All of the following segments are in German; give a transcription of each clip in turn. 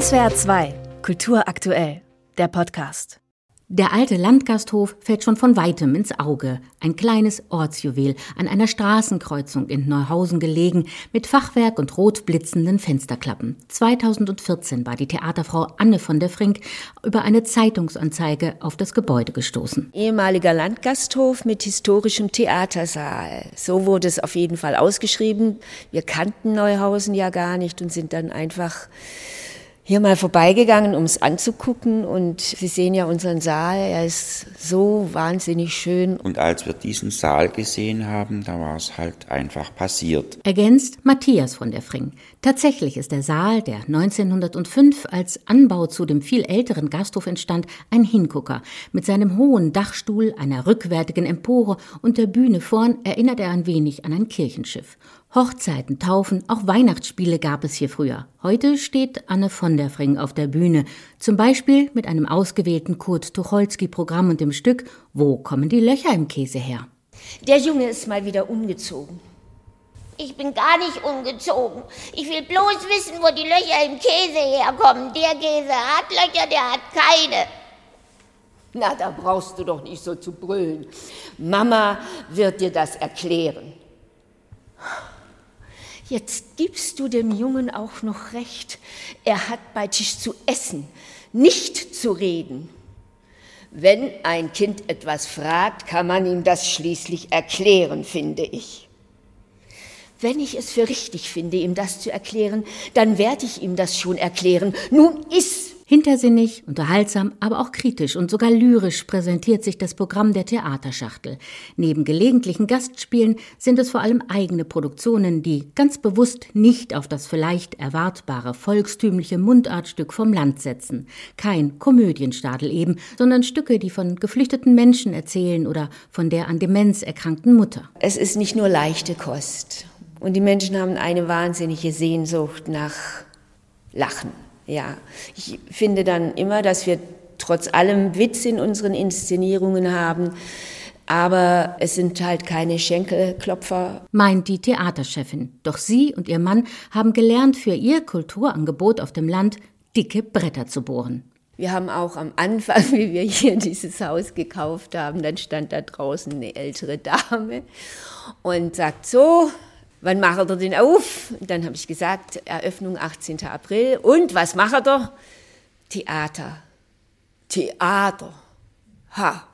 SWR 2, Kultur aktuell, der Podcast. Der alte Landgasthof fällt schon von weitem ins Auge. Ein kleines Ortsjuwel an einer Straßenkreuzung in Neuhausen gelegen, mit Fachwerk und rot blitzenden Fensterklappen. 2014 war die Theaterfrau Anne von der Frink über eine Zeitungsanzeige auf das Gebäude gestoßen. Ehemaliger Landgasthof mit historischem Theatersaal. So wurde es auf jeden Fall ausgeschrieben. Wir kannten Neuhausen ja gar nicht und sind dann einfach hier mal vorbeigegangen, um es anzugucken. Und Sie sehen ja unseren Saal, er ist so wahnsinnig schön. Und als wir diesen Saal gesehen haben, da war es halt einfach passiert. Ergänzt Matthias von der Fring. Tatsächlich ist der Saal, der 1905 als Anbau zu dem viel älteren Gasthof entstand, ein Hingucker. Mit seinem hohen Dachstuhl, einer rückwärtigen Empore und der Bühne vorn erinnert er ein wenig an ein Kirchenschiff. Hochzeiten, Taufen, auch Weihnachtsspiele gab es hier früher. Heute steht Anne von der Fring auf der Bühne, zum Beispiel mit einem ausgewählten Kurt Tucholsky-Programm und dem Stück Wo kommen die Löcher im Käse her? Der Junge ist mal wieder umgezogen. Ich bin gar nicht umgezogen. Ich will bloß wissen, wo die Löcher im Käse herkommen. Der Käse hat Löcher, der hat keine. Na, da brauchst du doch nicht so zu brüllen. Mama wird dir das erklären. Jetzt gibst du dem Jungen auch noch recht. Er hat bei Tisch zu essen, nicht zu reden. Wenn ein Kind etwas fragt, kann man ihm das schließlich erklären, finde ich. Wenn ich es für richtig finde, ihm das zu erklären, dann werde ich ihm das schon erklären. Nun iss Hintersinnig, unterhaltsam, aber auch kritisch und sogar lyrisch präsentiert sich das Programm der Theaterschachtel. Neben gelegentlichen Gastspielen sind es vor allem eigene Produktionen, die ganz bewusst nicht auf das vielleicht erwartbare volkstümliche Mundartstück vom Land setzen. Kein Komödienstadel eben, sondern Stücke, die von geflüchteten Menschen erzählen oder von der an Demenz erkrankten Mutter. Es ist nicht nur leichte Kost. Und die Menschen haben eine wahnsinnige Sehnsucht nach Lachen ja, ich finde dann immer, dass wir trotz allem Witz in unseren Inszenierungen haben. Aber es sind halt keine Schenkelklopfer. Meint die Theaterchefin. Doch sie und ihr Mann haben gelernt, für ihr Kulturangebot auf dem Land dicke Bretter zu bohren. Wir haben auch am Anfang, wie wir hier dieses Haus gekauft haben, dann stand da draußen eine ältere Dame und sagt so, wann macht er den auf? Und dann habe ich gesagt, Eröffnung 18. April. Und was macht er? Theater. Theater. Ha,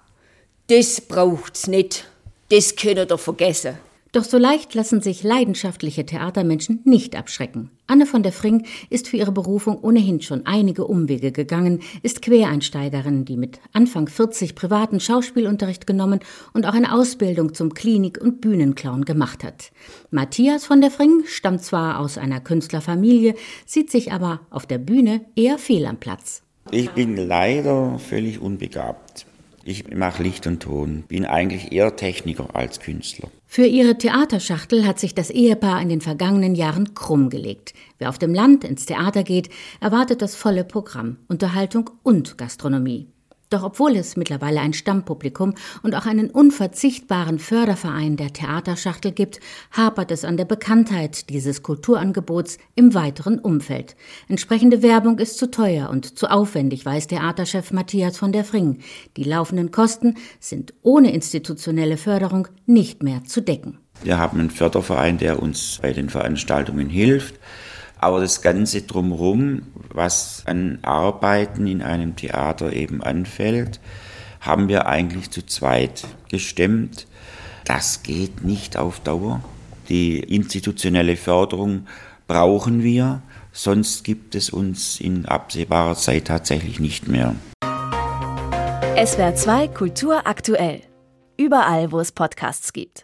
das braucht's nicht. Das könnt ihr vergessen. Doch so leicht lassen sich leidenschaftliche Theatermenschen nicht abschrecken. Anne von der Fring ist für ihre Berufung ohnehin schon einige Umwege gegangen, ist Quereinsteigerin, die mit Anfang 40 privaten Schauspielunterricht genommen und auch eine Ausbildung zum Klinik- und Bühnenclown gemacht hat. Matthias von der Fring stammt zwar aus einer Künstlerfamilie, sieht sich aber auf der Bühne eher fehl am Platz. Ich bin leider völlig unbegabt. Ich mache Licht und Ton, bin eigentlich eher Techniker als Künstler. Für ihre Theaterschachtel hat sich das Ehepaar in den vergangenen Jahren krumm gelegt. Wer auf dem Land ins Theater geht, erwartet das volle Programm, Unterhaltung und Gastronomie. Doch obwohl es mittlerweile ein Stammpublikum und auch einen unverzichtbaren Förderverein der Theaterschachtel gibt, hapert es an der Bekanntheit dieses Kulturangebots im weiteren Umfeld. Entsprechende Werbung ist zu teuer und zu aufwendig, weiß Theaterchef Matthias von der Fring. Die laufenden Kosten sind ohne institutionelle Förderung nicht mehr zu decken. Wir haben einen Förderverein, der uns bei den Veranstaltungen hilft. Aber das Ganze drumherum, was an Arbeiten in einem Theater eben anfällt, haben wir eigentlich zu zweit gestemmt. Das geht nicht auf Dauer. Die institutionelle Förderung brauchen wir, sonst gibt es uns in absehbarer Zeit tatsächlich nicht mehr. SWR 2 Kultur aktuell. Überall, wo es Podcasts gibt.